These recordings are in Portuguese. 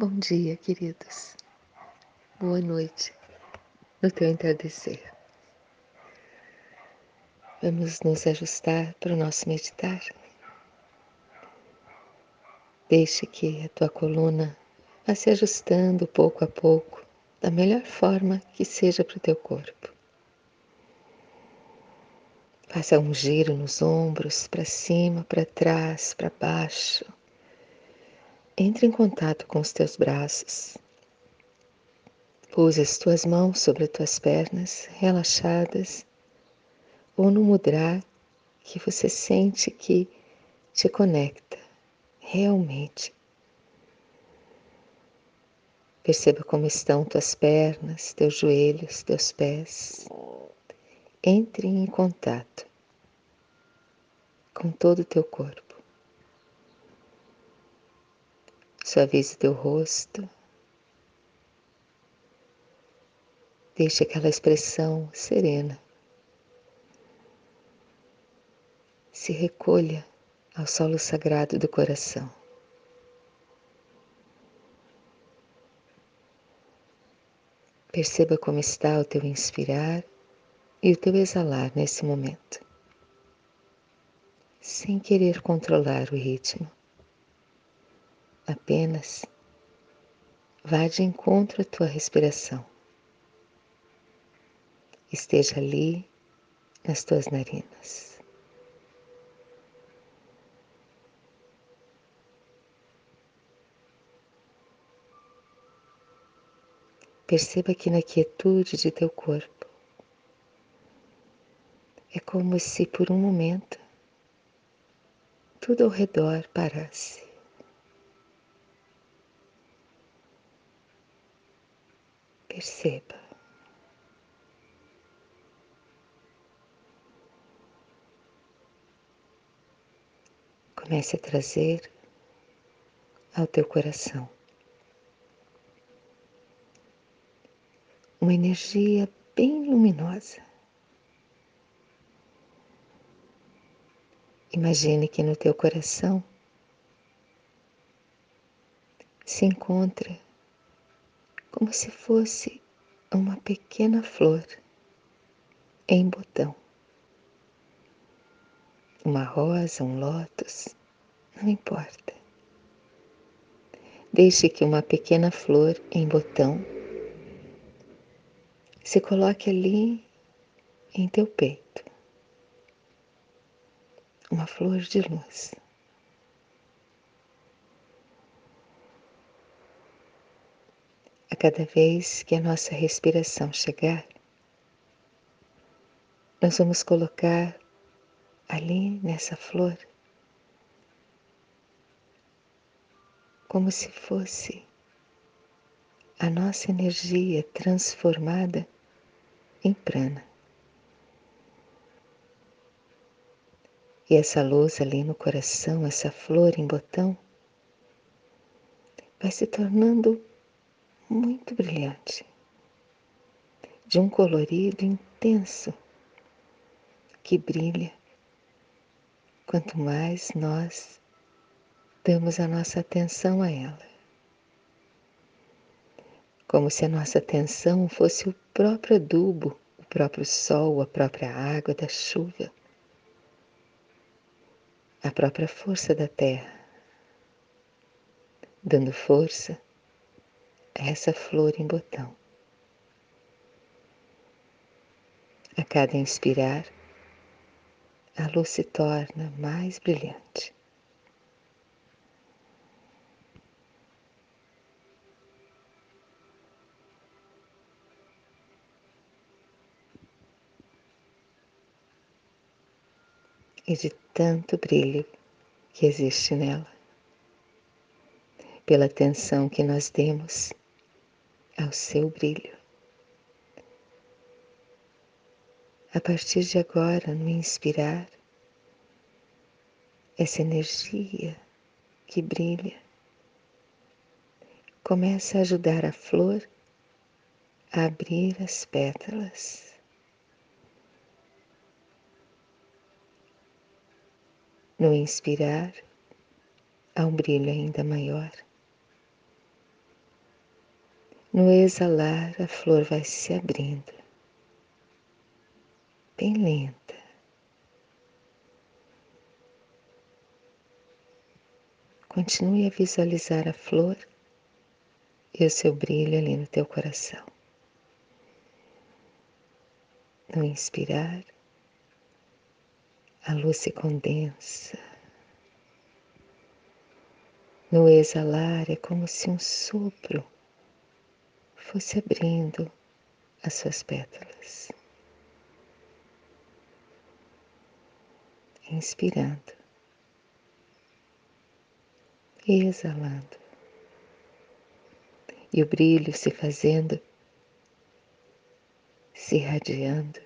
Bom dia, queridos. Boa noite no teu entardecer. Vamos nos ajustar para o nosso meditar. Deixe que a tua coluna vá se ajustando pouco a pouco, da melhor forma que seja para o teu corpo. Faça um giro nos ombros, para cima, para trás, para baixo. Entre em contato com os teus braços. Puse as tuas mãos sobre as tuas pernas relaxadas ou no mudra que você sente que te conecta realmente. Perceba como estão tuas pernas, teus joelhos, teus pés entre em contato com todo o teu corpo. Suavize teu rosto. Deixe aquela expressão serena. Se recolha ao solo sagrado do coração. Perceba como está o teu inspirar e o teu exalar nesse momento, sem querer controlar o ritmo. Apenas vá de encontro à tua respiração. Esteja ali nas tuas narinas. Perceba que na quietude de teu corpo é como se por um momento tudo ao redor parasse. Perceba. Comece a trazer ao teu coração uma energia bem luminosa Imagine que no teu coração se encontra como se fosse uma pequena flor em botão. Uma rosa, um lótus, não importa. Deixe que uma pequena flor em botão se coloque ali em teu peito uma flor de luz. Cada vez que a nossa respiração chegar, nós vamos colocar ali nessa flor como se fosse a nossa energia transformada em prana. E essa luz ali no coração, essa flor em botão, vai se tornando muito brilhante, de um colorido intenso que brilha quanto mais nós damos a nossa atenção a ela. Como se a nossa atenção fosse o próprio adubo, o próprio sol, a própria água da chuva a própria força da terra, dando força essa flor em botão. A cada inspirar, a luz se torna mais brilhante. e de tanto brilho que existe nela, pela atenção que nós demos ao seu brilho. A partir de agora, no inspirar, essa energia que brilha começa a ajudar a flor a abrir as pétalas. No inspirar, há um brilho ainda maior. No exalar, a flor vai se abrindo, bem lenta. Continue a visualizar a flor e o seu brilho ali no teu coração. No inspirar, a luz se condensa. No exalar, é como se um sopro fosse abrindo as suas pétalas. Inspirando e exalando. E o brilho se fazendo, se irradiando.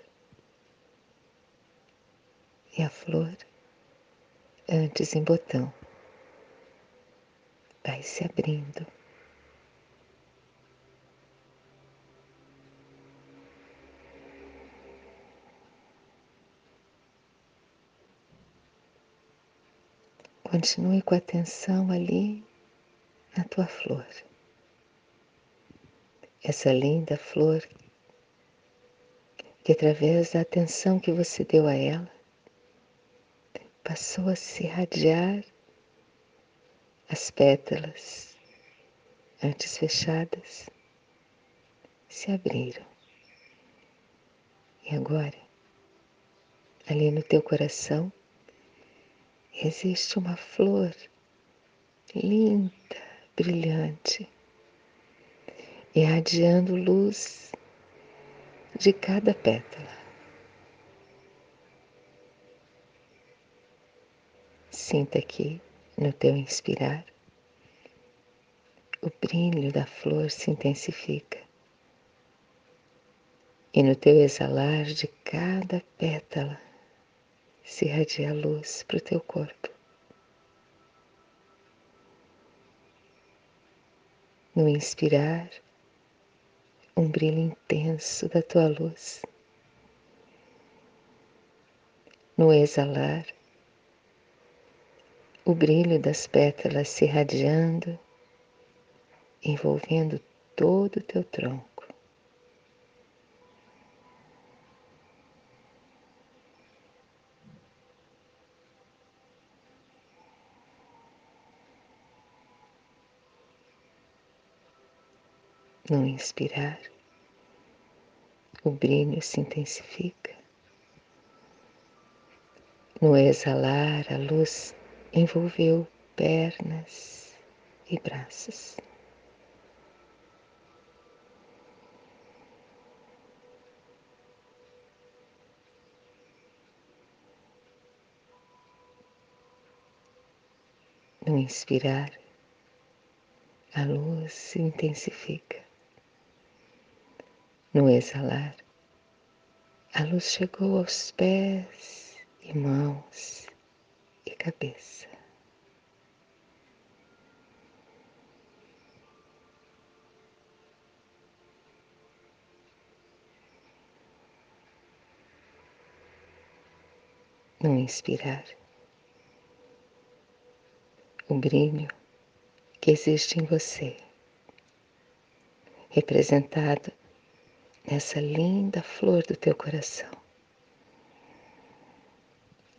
E a flor, antes em botão, vai se abrindo. Continue com a atenção ali na tua flor. Essa linda flor que, através da atenção que você deu a ela, passou a se irradiar as pétalas, antes fechadas, se abriram. E agora, ali no teu coração, existe uma flor linda, brilhante, irradiando luz de cada pétala. Sinta aqui no teu inspirar, o brilho da flor se intensifica. E no teu exalar de cada pétala, se irradia luz para o teu corpo. No inspirar, um brilho intenso da tua luz. No exalar, o brilho das pétalas se irradiando, envolvendo todo o teu tronco. No inspirar, o brilho se intensifica. No exalar, a luz envolveu pernas e braços. No inspirar, a luz se intensifica. No exalar, a luz chegou aos pés e mãos e cabeça. No inspirar, o brilho que existe em você, representado nessa linda flor do teu coração.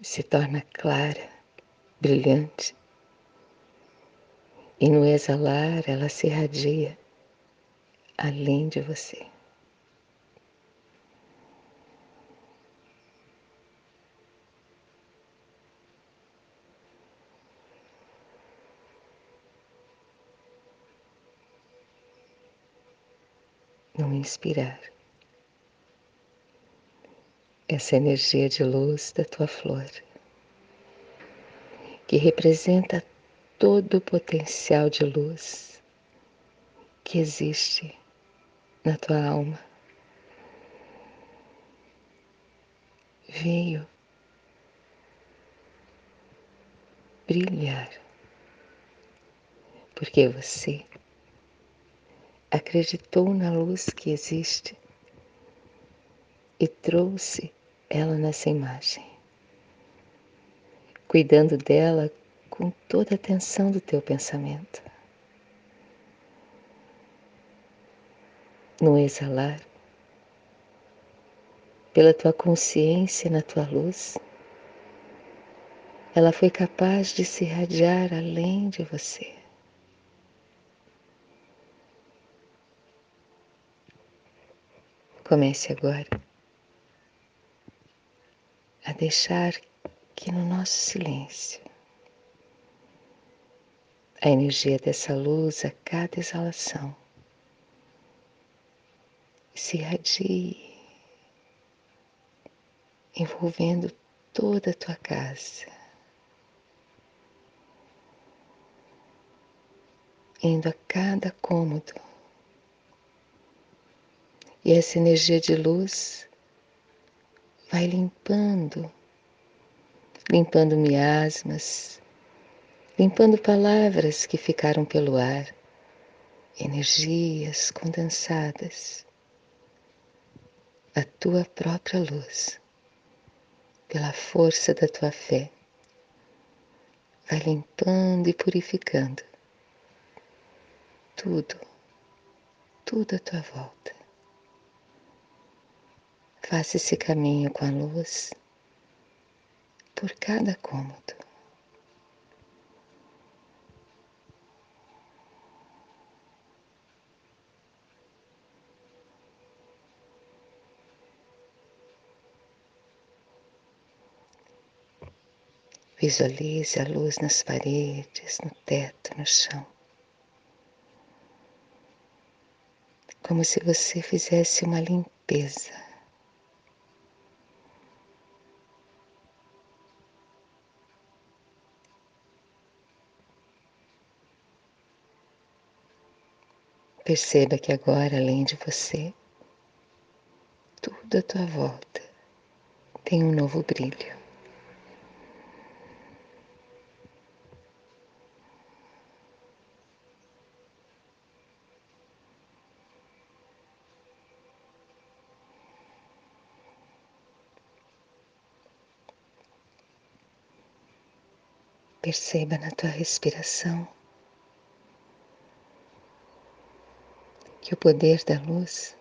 Se torna clara, brilhante, e no exalar ela se irradia além de você. No inspirar, essa energia de luz da tua flor, que representa todo o potencial de luz que existe na tua alma. Veio brilhar, porque você acreditou na luz que existe e trouxe ela nessa imagem, cuidando dela com toda a atenção do teu pensamento. no exalar, pela tua consciência na tua luz, ela foi capaz de se irradiar além de você. Comece agora deixar que no nosso silêncio a energia dessa luz a cada exalação se irradie, envolvendo toda a tua casa, indo a cada cômodo. E essa energia de luz vai limpando, limpando miasmas, limpando palavras que ficaram pelo ar, energias condensadas, a tua própria luz, pela força da tua fé, vai limpando e purificando tudo, tudo à tua volta. Faça esse caminho com a luz por cada cômodo. Visualize a luz nas paredes, no teto, no chão. Como se você fizesse uma limpeza. Perceba que agora, além de você, tudo à tua volta tem um novo brilho. Perceba na tua respiração que o poder da luz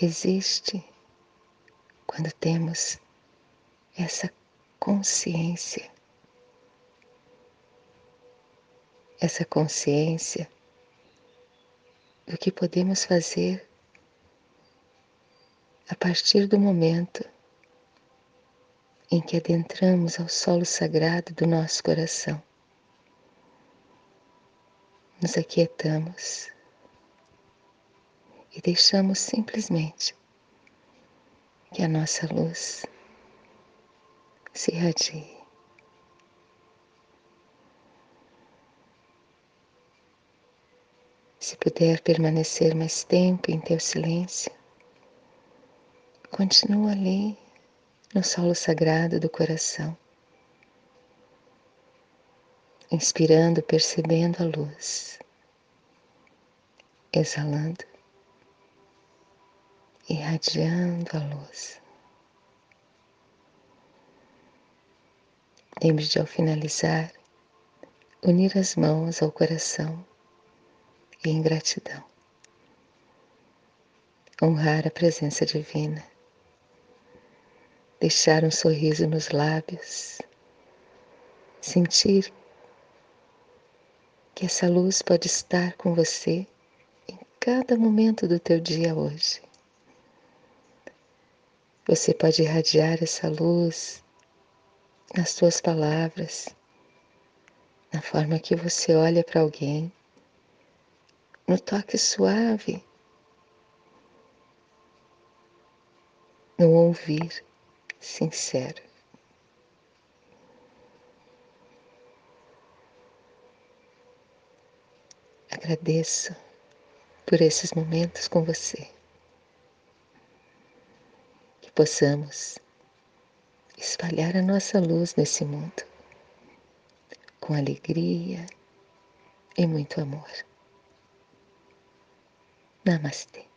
existe quando temos essa consciência, essa consciência do que podemos fazer a partir do momento em que adentramos ao solo sagrado do nosso coração. Nos aquietamos e deixamos simplesmente que a nossa luz se irradie. Se puder permanecer mais tempo em teu silêncio, continua ali no solo sagrado do coração, inspirando, percebendo a luz, exalando, irradiando a luz. Lembre de, ao finalizar, unir as mãos ao coração e em gratidão. Honrar a presença divina deixar um sorriso nos lábios, sentir que essa luz pode estar com você em cada momento do teu dia hoje. Você pode irradiar essa luz nas suas palavras, na forma que você olha para alguém, no toque suave, no ouvir sincero. Agradeço por esses momentos com você. Que possamos espalhar a nossa luz nesse mundo com alegria e muito amor. Namastê.